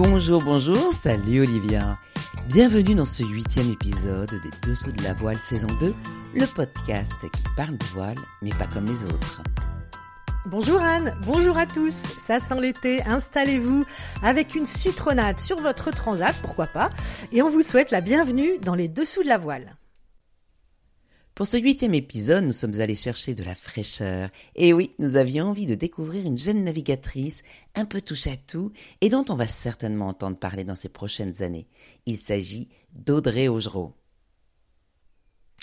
Bonjour, bonjour, salut Olivia. Bienvenue dans ce huitième épisode des Dessous de la voile saison 2, le podcast qui parle de voile, mais pas comme les autres. Bonjour Anne, bonjour à tous. Ça sent l'été, installez-vous avec une citronnade sur votre transat, pourquoi pas, et on vous souhaite la bienvenue dans les Dessous de la voile. Pour ce huitième épisode, nous sommes allés chercher de la fraîcheur. Et oui, nous avions envie de découvrir une jeune navigatrice un peu touche à tout et dont on va certainement entendre parler dans ces prochaines années. Il s'agit d'Audrey Augereau.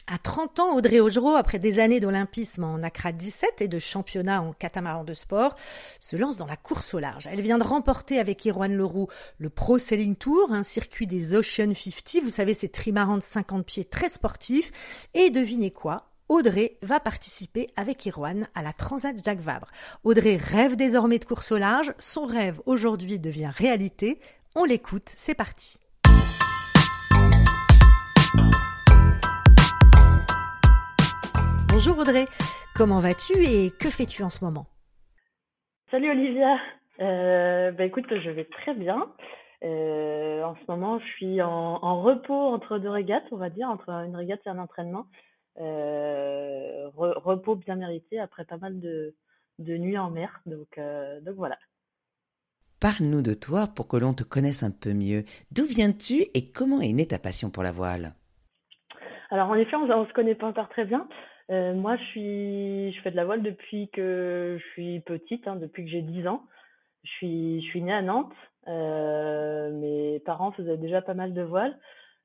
À 30 ans, Audrey Augereau, après des années d'olympisme en Accra 17 et de championnat en catamaran de sport, se lance dans la course au large. Elle vient de remporter avec Erwan Leroux le Pro Sailing Tour, un circuit des Ocean 50, vous savez, ces trimarans de 50 pieds très sportifs. Et devinez quoi? Audrey va participer avec Erwan à la Transat Jacques Vabre. Audrey rêve désormais de course au large. Son rêve aujourd'hui devient réalité. On l'écoute, c'est parti. Bonjour Audrey, comment vas-tu et que fais-tu en ce moment? Salut Olivia, euh, bah écoute, je vais très bien. Euh, en ce moment, je suis en, repos entre deux régates, on va dire, entre une régate et un entraînement. Euh, repos bien mérité après pas mal de, nuits en mer, donc, donc voilà. Parle-nous de toi pour que l'on te connaisse un peu mieux. D'où viens-tu et comment est née ta passion pour la voile? Alors en effet, on ne se connaît pas encore très bien. Euh, moi, je fais de la voile depuis que je suis petite, hein, depuis que j'ai 10 ans. Je suis, je suis née à Nantes. Euh, mes parents faisaient déjà pas mal de voile.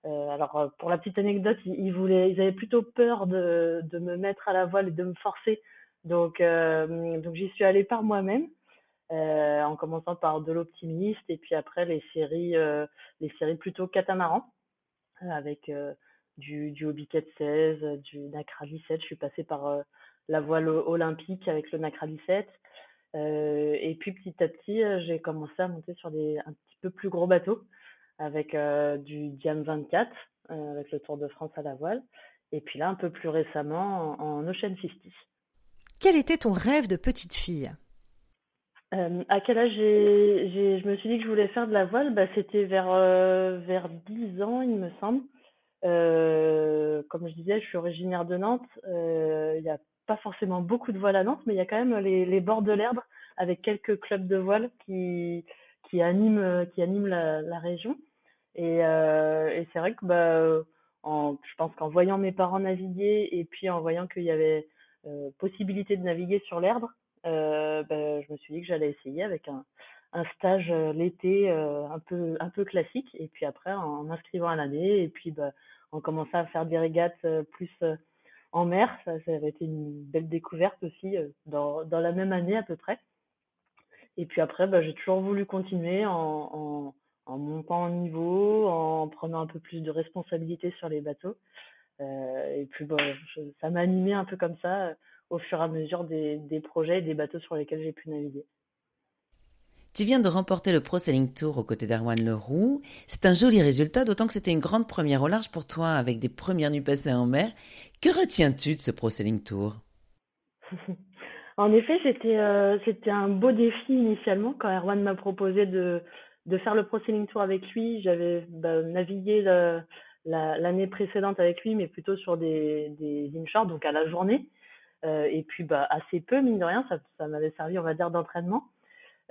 Euh, alors, pour la petite anecdote, ils, voulaient, ils avaient plutôt peur de, de me mettre à la voile et de me forcer. Donc, donc j'y suis allée par moi-même, en commençant par de l'optimiste et puis après les séries, les séries plutôt catamaran, avec du, du Hobby 16, du Nacra 17. Je suis passée par euh, la voile olympique avec le Nacra 17. Euh, et puis petit à petit, euh, j'ai commencé à monter sur des un petit peu plus gros bateaux avec du Diam 24, avec le Tour de France à la voile. Et puis là, un peu plus récemment, en, Ocean 50. Quel était ton rêve de petite fille? À quel âge je me suis dit que je voulais faire de la voile bah, C'était vers, vers 10 ans, il me semble. Euh, comme je disais, je suis originaire de Nantes. Euh, il n'y a pas forcément beaucoup de voile à Nantes, mais il y a quand même les, bords de l'herbe avec quelques clubs de voile qui, qui animent, qui animent la, région. Et, euh, et c'est vrai que bah, je pense qu'en voyant mes parents naviguer et puis en voyant qu'il y avait possibilité de naviguer sur l'herbe, bah, je me suis dit que j'allais essayer avec un, un stage euh, l'été euh, un peu un peu classique. Et puis après en m'inscrivant à l'année et puis bah, en commençant à faire des régates euh, plus en mer ça, ça avait été une belle découverte aussi dans, dans la même année à peu près. Et puis après bah, j'ai toujours voulu continuer en, en, montant en niveau en prenant un peu plus de responsabilité sur les bateaux. Et puis bah, ça m'a animé un peu comme ça au fur et à mesure des, des projets et des bateaux sur lesquels j'ai pu naviguer. Tu viens de remporter le Pro Sailing Tour aux côtés d'Arwan Leroux. C'est un joli résultat, d'autant que c'était une grande première au large pour toi, avec des premières nuits passées en mer. Que retiens-tu de ce Pro Sailing Tour? En effet, c'était euh, c'était un beau défi initialement quand Erwan m'a proposé de, faire le Pro Sailing Tour avec lui. J'avais bah, navigué l'année précédente avec lui, mais plutôt sur des, des inshore, donc à la journée. Euh, et puis bah, assez peu, mine de rien, ça, ça m'avait servi, on va dire, d'entraînement.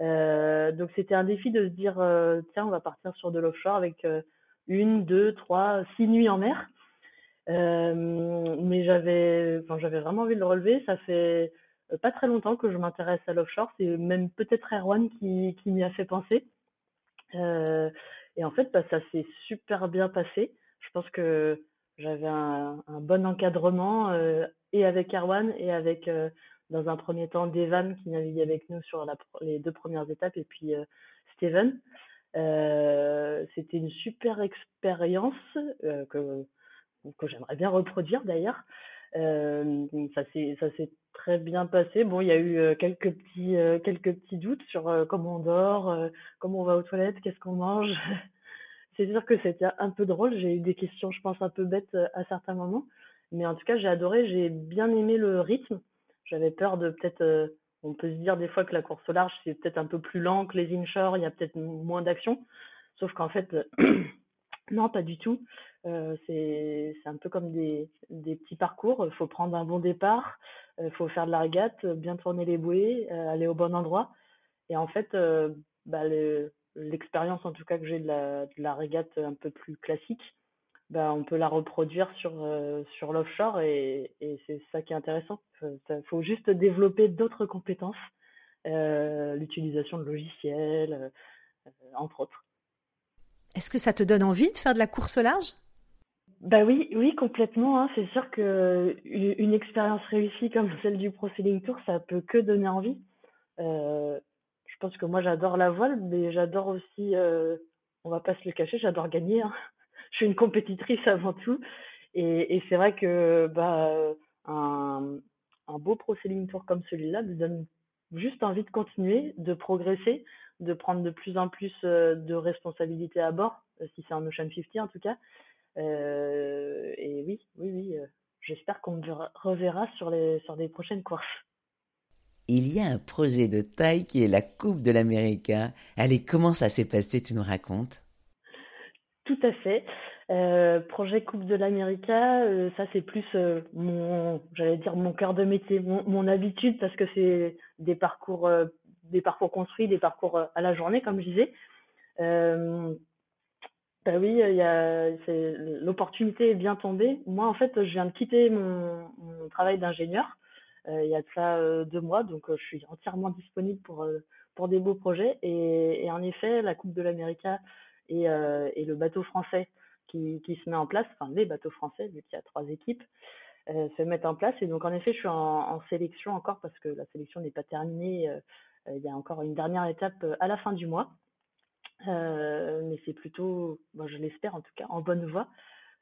Euh, donc c'était un défi de se dire euh, tiens on va partir sur de l'offshore avec euh, une, deux, trois, six nuits en mer. mais j'avais, enfin, j'avais vraiment envie de le relever. Ça fait pas très longtemps que je m'intéresse à l'offshore. C'est même peut-être Erwan qui, qui m'y a fait penser. et en fait, bah, ça s'est super bien passé. Je pense que j'avais un, un, bon encadrement et avec Erwan et avec dans un premier temps Devan qui naviguait avec nous sur les deux premières étapes et puis euh, Steven. Euh, c'était une super expérience euh, que, j'aimerais bien reproduire d'ailleurs. Ça s'est très bien passé. Bon, il y a eu quelques petits quelques petits doutes sur comment on dort, comment on va aux toilettes, qu'est-ce qu'on mange. C'est sûr que c'était un peu drôle. J'ai eu des questions, je pense, un peu bêtes à certains moments. Mais en tout cas, j'ai adoré, j'ai bien aimé le rythme. J'avais peur de peut-être euh, on peut se dire des fois que la course au large, c'est peut-être un peu plus lent que les inshore, il y a peut-être moins d'action. Sauf qu'en fait, non, pas du tout. Euh, c'est un peu comme des, petits parcours. Il faut prendre un bon départ, il euh, faut faire de la régate, bien tourner les bouées, euh, aller au bon endroit. Et en fait, bah, l'expérience en tout cas que j'ai de la, de la régate un peu plus classique, bah, on peut la reproduire sur, sur l'offshore et, et c'est ça qui est intéressant. Il faut juste développer d'autres compétences, l'utilisation de logiciels, entre autres. Est-ce que ça te donne envie de faire de la course au large? Bah oui, oui, complètement. Hein. C'est sûr que une expérience réussie comme celle du Pro Sailing Tour, ça peut que donner envie. Euh, je pense que moi j'adore la voile, mais j'adore aussi, euh, on va pas se le cacher, j'adore gagner. Hein. Je suis une compétitrice avant tout, et, c'est vrai que bah un, beau Pro Sailing Tour comme celui-là me donne juste envie de continuer, de progresser, de prendre de plus en plus euh, de responsabilités à bord, euh, si c'est un Ocean 50 en tout cas. Euh, et oui, oui, oui, j'espère qu'on me reverra sur les, sur des prochaines courses. Il y a un projet de taille qui est la Coupe de l'Amérique. Allez, comment ça s'est passé, tu nous racontes? Tout à fait. Euh, projet Coupe de l'Amérique, euh, ça c'est plus euh, mon, j'allais dire mon cœur de métier, mon, mon habitude parce que c'est des parcours, des parcours construits, des parcours à la journée comme je disais. bah oui, il l'opportunité est bien tombée. Moi en fait, je viens de quitter mon, travail d'ingénieur il y a de ça deux mois, donc je suis entièrement disponible pour pour des beaux projets. Et, et en effet, la Coupe de l'Amérique et, et le bateau français qui, se met en place, enfin les bateaux français, vu qu'il y a trois équipes, euh, se mettent en place. Et donc en effet, je suis en, sélection encore parce que la sélection n'est pas terminée. Euh, euh, il y a encore une dernière étape à la fin du mois. mais c'est plutôt, je l'espère en tout cas, en bonne voie.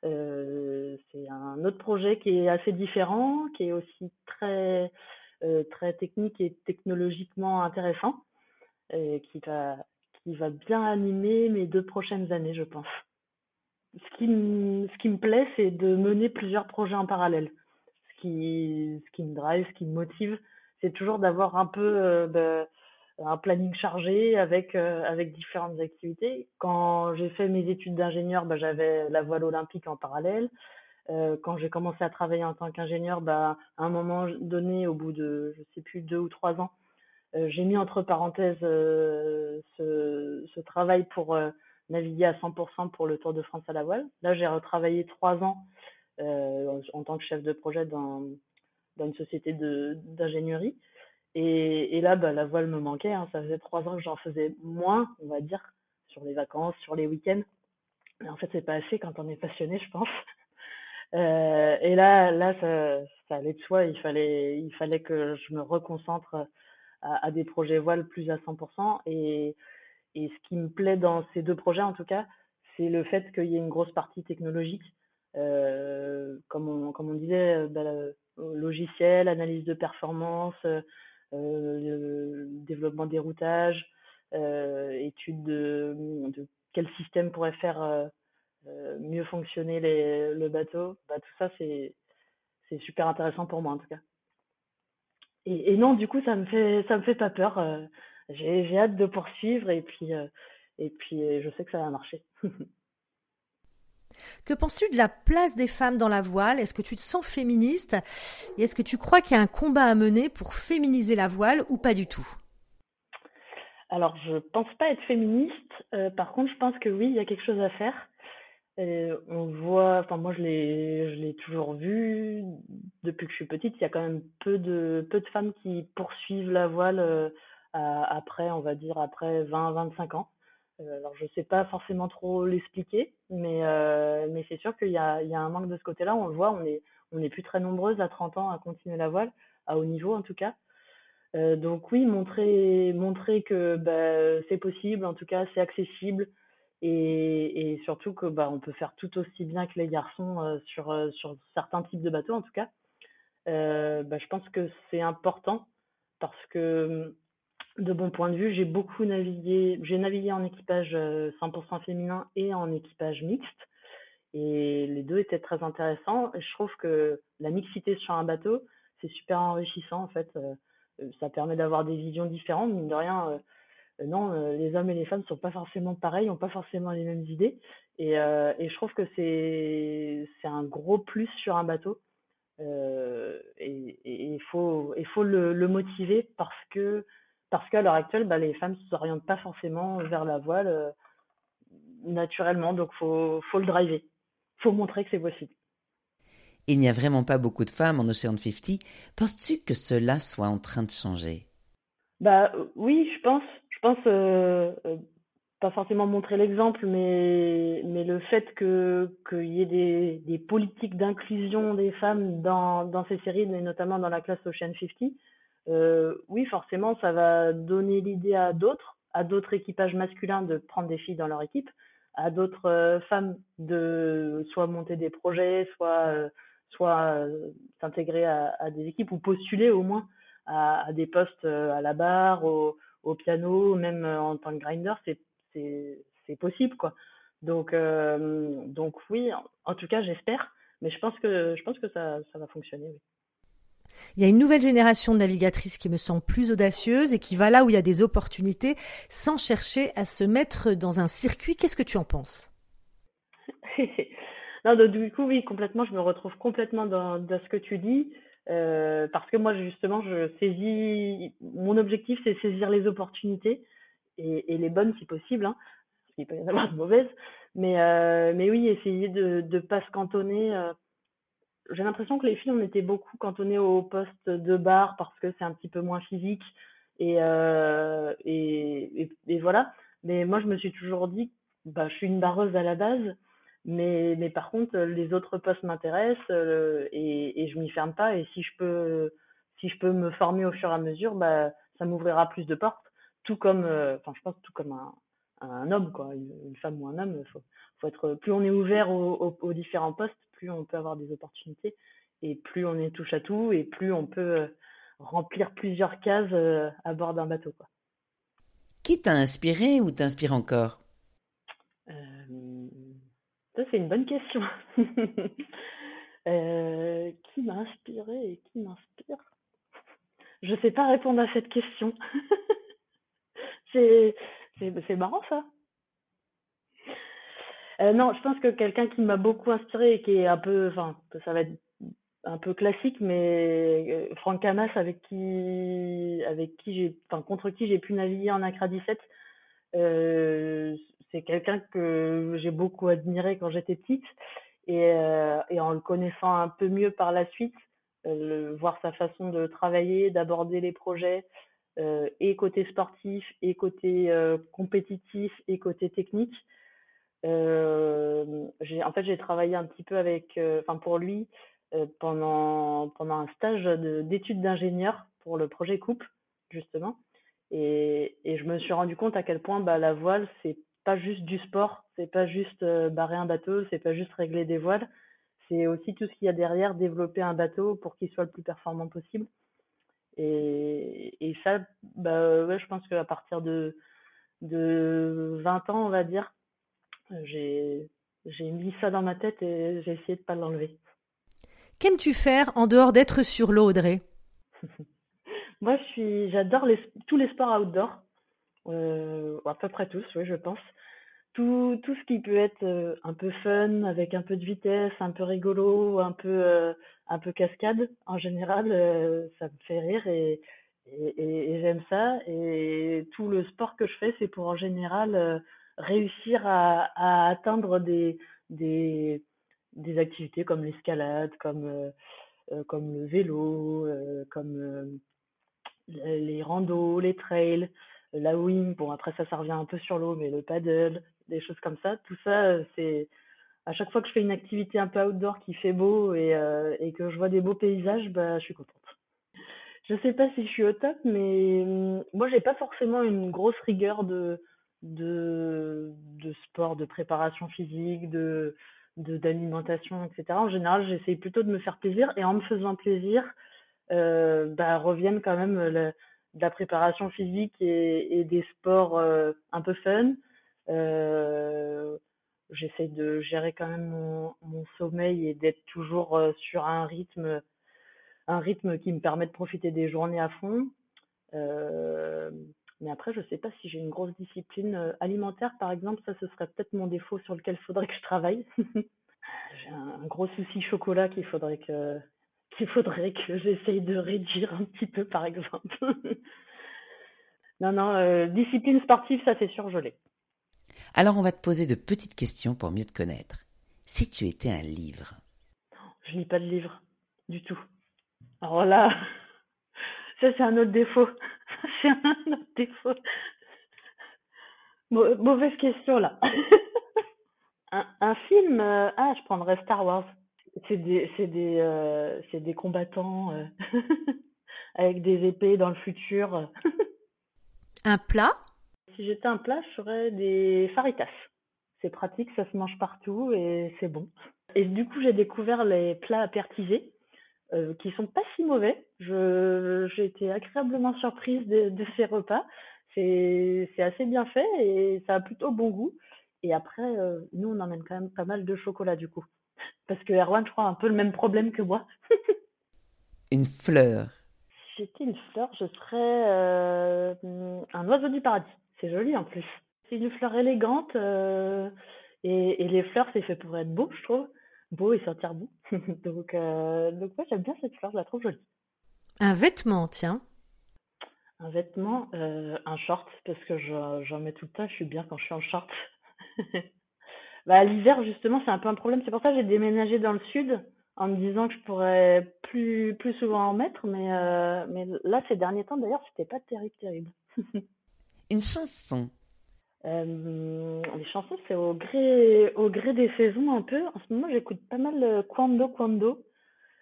c'est un autre projet qui est assez différent, qui est aussi très, très technique et technologiquement intéressant, qui, va, qui va bien animer mes deux prochaines années, je pense ce qui me, plaît, c'est de mener plusieurs projets en parallèle. Ce qui, me drive, ce qui me motive, c'est toujours d'avoir un peu euh, bah, un planning chargé avec, euh, avec différentes activités. Quand j'ai fait mes études d'ingénieur, bah, j'avais la voile olympique en parallèle. Euh, quand j'ai commencé à travailler en tant qu'ingénieur, bah, à un moment donné, au bout de, je sais plus, deux ou trois ans, j'ai mis entre parenthèses ce, ce travail pour naviguer à 100% pour le Tour de France à la voile. Là, j'ai retravaillé trois ans euh, en tant que chef de projet dans, une société d'ingénierie. Et, là, bah, la voile me manquait. Hein. Ça faisait trois ans que j'en faisais moins, on va dire, sur les vacances, sur les week-ends. Mais en fait, c'est pas assez quand on est passionné, je pense. Euh, et là, ça, allait de soi. Il fallait que je me reconcentre à, des projets voile plus à 100%. Et, ce qui me plaît dans ces deux projets, en tout cas, c'est le fait qu'il y ait une grosse partie technologique. Euh, comme, on, disait, euh, bah, logiciel, analyse de performance, euh, développement des routages, étude de, quel système pourrait faire mieux fonctionner le bateau. Bah, tout ça, c'est super intéressant pour moi, en tout cas. Et, et, non, du coup, ça me fait, ça me fait pas peur j'ai hâte de poursuivre et puis, euh, et puis euh, je sais que ça va marcher. Que penses-tu de la place des femmes dans la voile? Est-ce que tu te sens féministe? Et est-ce que tu crois qu'il y a un combat à mener pour féminiser la voile ou pas du tout? Alors, je pense pas être féministe. Euh, par contre, je pense que oui, il y a quelque chose à faire. On voit, enfin moi je l'ai, je l'ai toujours vu depuis que je suis petite. Il y a quand même peu de peu de femmes qui poursuivent la voile après, on va dire, après 20-25 ans. Euh, alors, je sais pas forcément trop l'expliquer, mais, euh, mais c'est sûr qu'il y a, il y a un manque de ce côté-là. On le voit, on est, on est plus très nombreuses à 30 ans à continuer la voile, à haut niveau en tout cas. Euh, donc oui, montrer, montrer que bah, c'est possible, en tout cas c'est accessible, et, surtout que bah, on peut faire tout aussi bien que les garçons euh, sur, euh, sur certains types de bateaux en tout cas. Euh, bah, je pense que c'est important parce que de mon point de vue, j'ai beaucoup navigué, j'ai navigué en équipage 100% euh, féminin et en équipage mixte. Et les deux étaient très intéressants. je trouve que la mixité sur un bateau, c'est super enrichissant en fait. Ça permet d'avoir des visions différentes. Mine de rien, non, les hommes et les femmes sont pas forcément pareils, ont pas forcément les mêmes idées. Et, et je trouve que c'est c'est un gros plus sur un bateau. et il faut faut le, le, motiver parce que parce qu'à l'heure actuelle, bah, les femmes ne s'orientent pas forcément vers la voile naturellement, donc faut faut le driver, faut montrer que c'est possible. Il n'y a vraiment pas beaucoup de femmes en Ocean 50. Penses-tu que cela soit en train de changer? Bah oui, je pense. Je pense euh, euh, pas forcément montrer l'exemple, mais mais le fait que qu'il y ait des, des politiques d'inclusion des femmes dans dans ces séries, et notamment dans la classe Ocean 50, euh, oui, forcément, ça va donner l'idée à d'autres, à d'autres équipages masculins de prendre des filles dans leur équipe, à d'autres femmes de soit monter des projets, soit soit s'intégrer à, des équipes ou postuler au moins à, des postes à la barre, au, piano, même euh, en tant que grinder, c'est possible quoi. Donc donc oui, en, tout cas j'espère, mais je pense que je pense que ça ça va fonctionner. Oui. Il y a une nouvelle génération de navigatrices qui me semble plus audacieuse et qui va là où il y a des opportunités sans chercher à se mettre dans un circuit. Qu'est-ce que tu en penses? Non, du coup, oui, complètement, je me retrouve complètement dans, dans ce que tu dis. Euh, parce que moi, justement, je saisis. Mon objectif, c'est saisir les opportunités et, les bonnes si possible, hein, parce qu'il peut y avoir de mauvaises. Mais, euh, oui, essayer de pas se cantonner. Euh, J'ai l'impression que les filles, on était beaucoup cantonnées au poste de bar parce que c'est un petit peu moins physique. Et, voilà. Mais moi, je me suis toujours dit, bah, je suis une barreuse à la base. Mais, mais par contre, les autres postes m'intéressent euh, et, et je m'y ferme pas. Et si je peux, si je peux me former au fur et à mesure, bah, ça m'ouvrira plus de portes. Tout comme, euh, enfin, je pense tout comme un, un homme, quoi, une, femme ou un homme. Faut, faut être, plus on est ouvert aux, aux, différents postes, plus on peut avoir des opportunités et plus on est touche à tout et plus on peut euh, remplir plusieurs cases à bord d'un bateau, quoi. Qui t'a inspiré ou t'inspire encore? C'est une bonne question. euh, qui m'a inspiré et qui m'inspire? Je sais pas répondre à cette question. c'est, marrant ça. Euh, non, je pense que quelqu'un qui m'a beaucoup inspiré et qui est un peu, enfin, ça va être un peu classique, mais euh, Franck Camas avec qui, avec qui j'ai, contre qui j'ai pu naviguer en Accra 17. Euh, c'est quelqu'un que j'ai beaucoup admiré quand j'étais petite et, euh, en le connaissant un peu mieux par la suite, euh, voir sa façon de travailler, d'aborder les projets, euh, et côté sportif, et côté compétitif, et côté technique. En fait, j'ai travaillé un petit peu avec, enfin pour lui, pendant pendant un stage d'études d'ingénieur pour le projet Coupe justement. Et, et, je me suis rendu compte à quel point bah, la voile, c'est pas juste du sport, c'est pas juste euh, barrer un bateau, c'est pas juste régler des voiles, c'est aussi tout ce qu'il y a derrière, développer un bateau pour qu'il soit le plus performant possible. Et, et ça, bah, ouais, je pense qu'à partir de, de 20 ans, on va dire, j'ai, mis ça dans ma tête et j'ai essayé de pas l'enlever. Qu'aimes-tu faire en dehors d'être sur l'eau, Audrey? Moi, j'adore les, tous les sports outdoor. Euh, à peu près tous, oui, je pense. Tout, tout ce qui peut être euh, un peu fun, avec un peu de vitesse, un peu rigolo, un peu, euh, un peu cascade, en général, ça me fait rire et, j'aime ça. Et tout le sport que je fais, c'est pour en général réussir à, atteindre des, des, des activités comme l'escalade, comme, comme le vélo, comme les randos, les trails la wing, bon après ça, ça revient un peu sur l'eau, mais le paddle, des choses comme ça, tout ça, euh, c'est à chaque fois que je fais une activité un peu outdoor qui fait beau et, euh, et que je vois des beaux paysages, bah je suis contente. Je sais pas si je suis au top, mais hum, moi j'ai pas forcément une grosse rigueur de de, de sport, de préparation physique, de d'alimentation, etc. En général, j'essaye plutôt de me faire plaisir et en me faisant plaisir, euh, bah, reviennent quand même de la préparation physique et, des sports euh, un peu fun. Euh, J'essaie de gérer quand même mon, sommeil et d'être toujours euh, sur un rythme, un rythme qui me permet de profiter des journées à fond. mais après, je sais pas si j'ai une grosse discipline alimentaire, par exemple. Ça, ce serait peut-être mon défaut sur lequel il faudrait que je travaille. j'ai un, gros souci chocolat qu'il faudrait que qu'il faudrait que j'essaye de réduire un petit peu, par exemple. non, non, discipline sportive, ça c'est sûr, je l'ai. Alors on va te poser de petites questions pour mieux te connaître. Si tu étais un livre. Je lis pas de livre, du tout. Alors là, ça c'est un autre défaut. c'est un autre défaut. mauvaise question là. un, film, euh, ah je prendrais Star Wars. C'est des, c'est des, euh, c'est des combattants euh, avec des épées dans le futur. un plat? Si j'étais un plat, je ferais des faritas. C'est pratique, ça se mange partout et c'est bon. Et du coup, j'ai découvert les plats apertisés euh, qui sont pas si mauvais. j'ai été agréablement surprise de, ces repas. C'est, assez bien fait et ça a plutôt bon goût. Et après, euh, nous, on emmène quand même pas mal de chocolat du coup. Parce que Erwan, je crois, a un peu le même problème que moi. une fleur. Si j'étais une fleur, je serais euh, un oiseau du paradis. C'est joli en plus. C'est une fleur élégante euh, et, les fleurs, c'est fait pour être beau, je trouve. Beau et sentir bon. donc, euh, donc ouais, j'aime bien cette fleur, je la trouve jolie. Un vêtement, tiens. Un vêtement, euh, un short, parce que j'en mets tout le temps, je suis bien quand je suis en short. bah, l'hiver, justement, c'est un peu un problème. C'est pour ça que j'ai déménagé dans le sud en me disant que je pourrais plus, plus souvent en mettre. Mais, mais là, ces derniers temps, d'ailleurs, c'était pas terrible, terrible. Une chanson. Euh, les chansons, c'est au gré, au gré des saisons un peu. En ce moment, j'écoute pas mal euh, Quando Quando.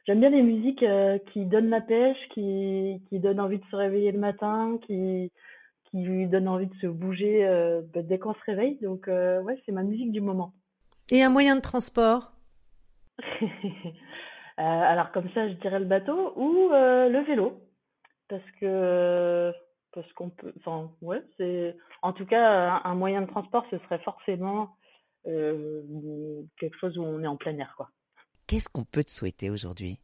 J'aime bien les musiques euh, qui donnent la pêche, qui, qui donnent envie de se réveiller le matin, qui, qui lui donnent envie de se bouger bah, dès qu'on se réveille. Donc, ouais, c'est ma musique du moment. Et un moyen de transport? Alors, comme ça, je dirais le bateau ou le vélo. Parce que parce qu'on peut enfin ouais c'est en tout cas un, moyen de transport ce serait forcément euh, quelque chose où on est en plein air quoi qu'est-ce qu'on peut te souhaiter aujourd'hui?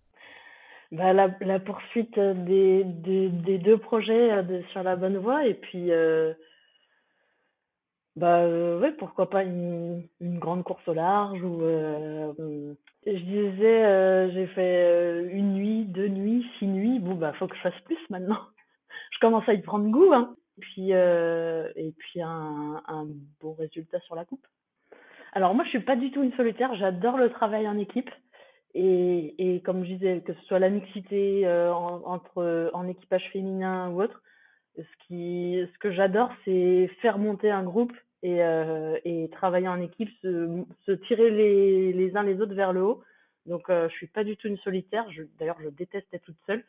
Bah, la, poursuite des, des, deux projets euh, sur la bonne voie et puis euh, bah pourquoi pas une, une, grande course au large ou je disais j'ai fait une nuit deux nuits six nuits bon bah faut que je fasse plus maintenant je commence à y prendre goût. Hein. Puis, euh, et puis un, un, bon résultat sur la coupe. Alors moi, je suis pas du tout une solitaire. J'adore le travail en équipe. Et, comme je disais, que ce soit la mixité euh, entre en équipage féminin ou autre, ce qui, ce que j'adore, c'est faire monter un groupe et, euh, travailler en équipe, se, tirer les, uns les autres vers le haut. Donc, euh, je suis pas du tout une solitaire. D'ailleurs, je déteste être toute seule.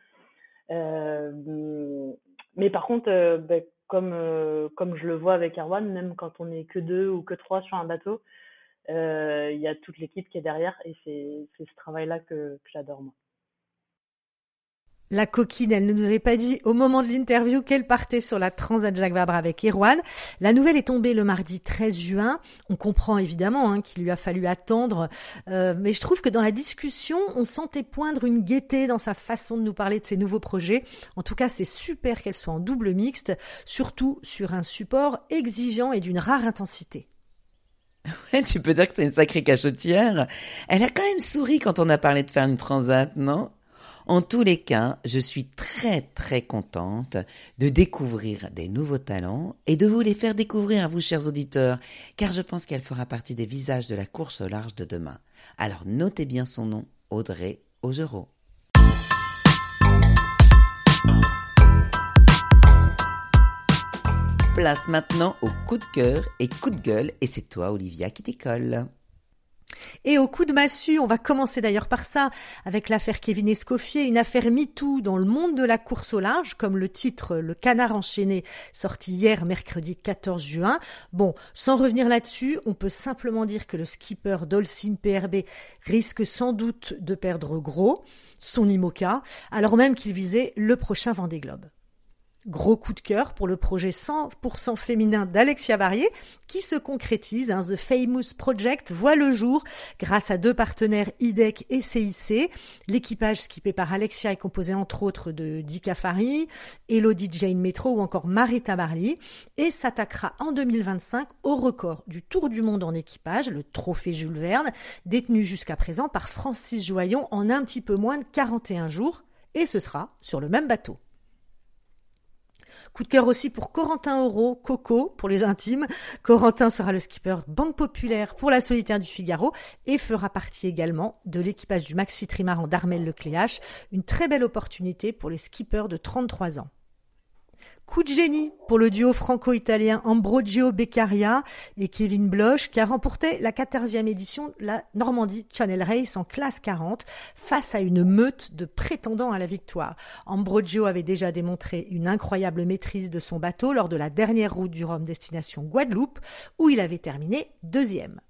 Euh, mais par contre, euh, ben, comme, euh, comme je le vois avec Erwan, même quand on est que deux ou que trois sur un bateau, il y a toute l'équipe qui est derrière et c'est ce travail-là que, que j'adore moi. La coquine, elle ne nous avait pas dit au moment de l'interview qu'elle partait sur la Transat Jacques Vabre avec Erwan. La nouvelle est tombée le mardi 13 juin. On comprend évidemment hein, qu'il lui a fallu attendre, euh, mais je trouve que dans la discussion, on sentait poindre une gaieté dans sa façon de nous parler de ses nouveaux projets. En tout cas, c'est super qu'elle soit en double mixte, surtout sur un support exigeant et d'une rare intensité. Tu peux dire que c'est une sacrée cachotière. Elle a quand même souri quand on a parlé de faire une transat, non? En tous les cas, je suis très très contente de découvrir des nouveaux talents et de vous les faire découvrir à vous, chers auditeurs, car je pense qu'elle fera partie des visages de la course au large de demain. Alors notez bien son nom, Audrey Augereau. Place maintenant au coup de cœur et coup de gueule, et c'est toi, Olivia, qui t'école. Et au coup de massue, on va commencer d'ailleurs par ça, avec l'affaire Kevin Escoffier, une affaire MeToo dans le monde de la course au large, comme le titre Le canard enchaîné, sorti hier mercredi 14 juin. Bon, sans revenir là-dessus, on peut simplement dire que le skipper d'Olsim PRB risque sans doute de perdre gros, son IMOCA, alors même qu'il visait le prochain Vendée Globe. Gros coup de cœur pour le projet 100% féminin d'Alexia Barrier qui se concrétise. Hein, The Famous Project voit le jour grâce à deux partenaires IDEC et CIC. L'équipage skippé par Alexia est composé entre autres de Dika Fari, Elodie Jane Metro ou encore Marita Barley et s'attaquera en 2025 au record du Tour du monde en équipage, le trophée Jules Verne, détenu jusqu'à présent par Francis Joyon en un petit peu moins de 41 jours et ce sera sur le même bateau. Coup de cœur aussi pour Corentin Euro, Coco pour les intimes. Corentin sera le skipper Banque Populaire pour la solitaire du Figaro et fera partie également de l'équipage du Maxi Trimaran d'Armel Lecléache. Une très belle opportunité pour les skippers de 33 ans. Coup de génie pour le duo franco-italien Ambrogio Beccaria et Kevin Bloch qui a remporté la 14e édition de la Normandie Channel Race en classe 40 face à une meute de prétendants à la victoire. Ambrogio avait déjà démontré une incroyable maîtrise de son bateau lors de la dernière route du Rhum destination Guadeloupe où il avait terminé deuxième.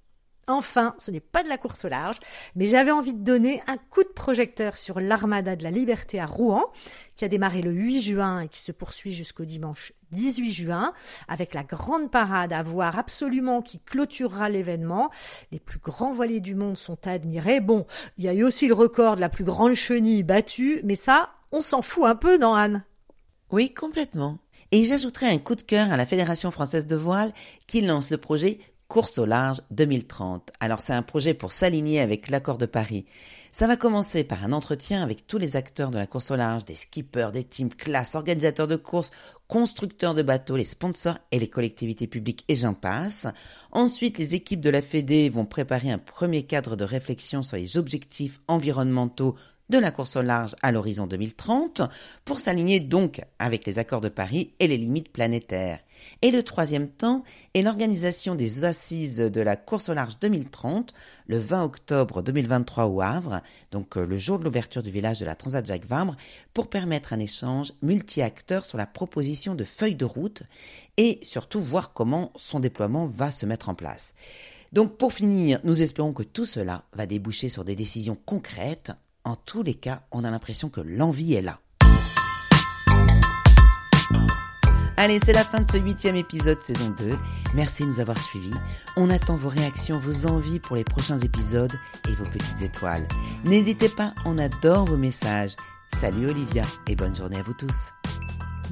Enfin, ce n'est pas de la course au large, mais j'avais envie de donner un coup de projecteur sur l'Armada de la Liberté à Rouen, qui a démarré le 8 juin et qui se poursuit jusqu'au dimanche 18 juin, avec la grande parade à voir absolument qui clôturera l'événement. Les plus grands voiliers du monde sont à admirer. Bon, il y a eu aussi le record de la plus grande chenille battue, mais ça, on s'en fout un peu, non Anne? Oui, complètement. Et j'ajouterai un coup de cœur à la Fédération française de voile qui lance le projet Course au large 2030. Alors c'est un projet pour s'aligner avec l'accord de Paris. Ça va commencer par un entretien avec tous les acteurs de la course au large, des skippers, des teams classes, organisateurs de courses, constructeurs de bateaux, les sponsors et les collectivités publiques et j'en passe. Ensuite, les équipes de la Fédé vont préparer un premier cadre de réflexion sur les objectifs environnementaux de la course au large à l'horizon 2030 pour s'aligner donc avec les accords de Paris et les limites planétaires. Et le troisième temps est l'organisation des assises de la course au large 2030 le 20 octobre 2023 au Havre, donc euh, le jour de l'ouverture du village de la Transat Jacques Vabre, pour permettre un échange multi-acteurs sur la proposition de feuilles de route et surtout voir comment son déploiement va se mettre en place. Donc pour finir, nous espérons que tout cela va déboucher sur des décisions concrètes. En tous les cas, on a l'impression que l'envie est là. Allez, c'est la fin de ce huitième épisode saison 2. Merci de nous avoir suivis. On attend vos réactions, vos envies pour les prochains épisodes et vos petites étoiles. N'hésitez pas, on adore vos messages. Salut Olivia et bonne journée à vous tous.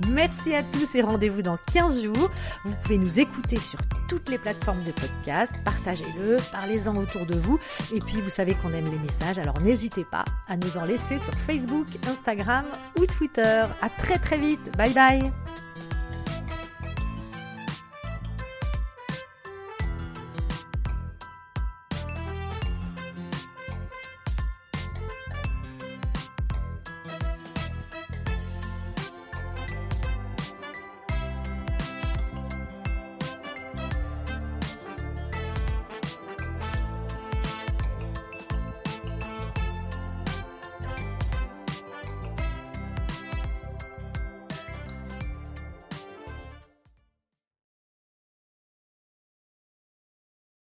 Merci à tous et rendez-vous dans 15 jours. Vous pouvez nous écouter sur toutes les plateformes de podcast. Partagez-le, parlez-en autour de vous. Et puis, vous savez qu'on aime les messages, alors n'hésitez pas à nous en laisser sur Facebook, Instagram ou Twitter. À très très vite. Bye bye.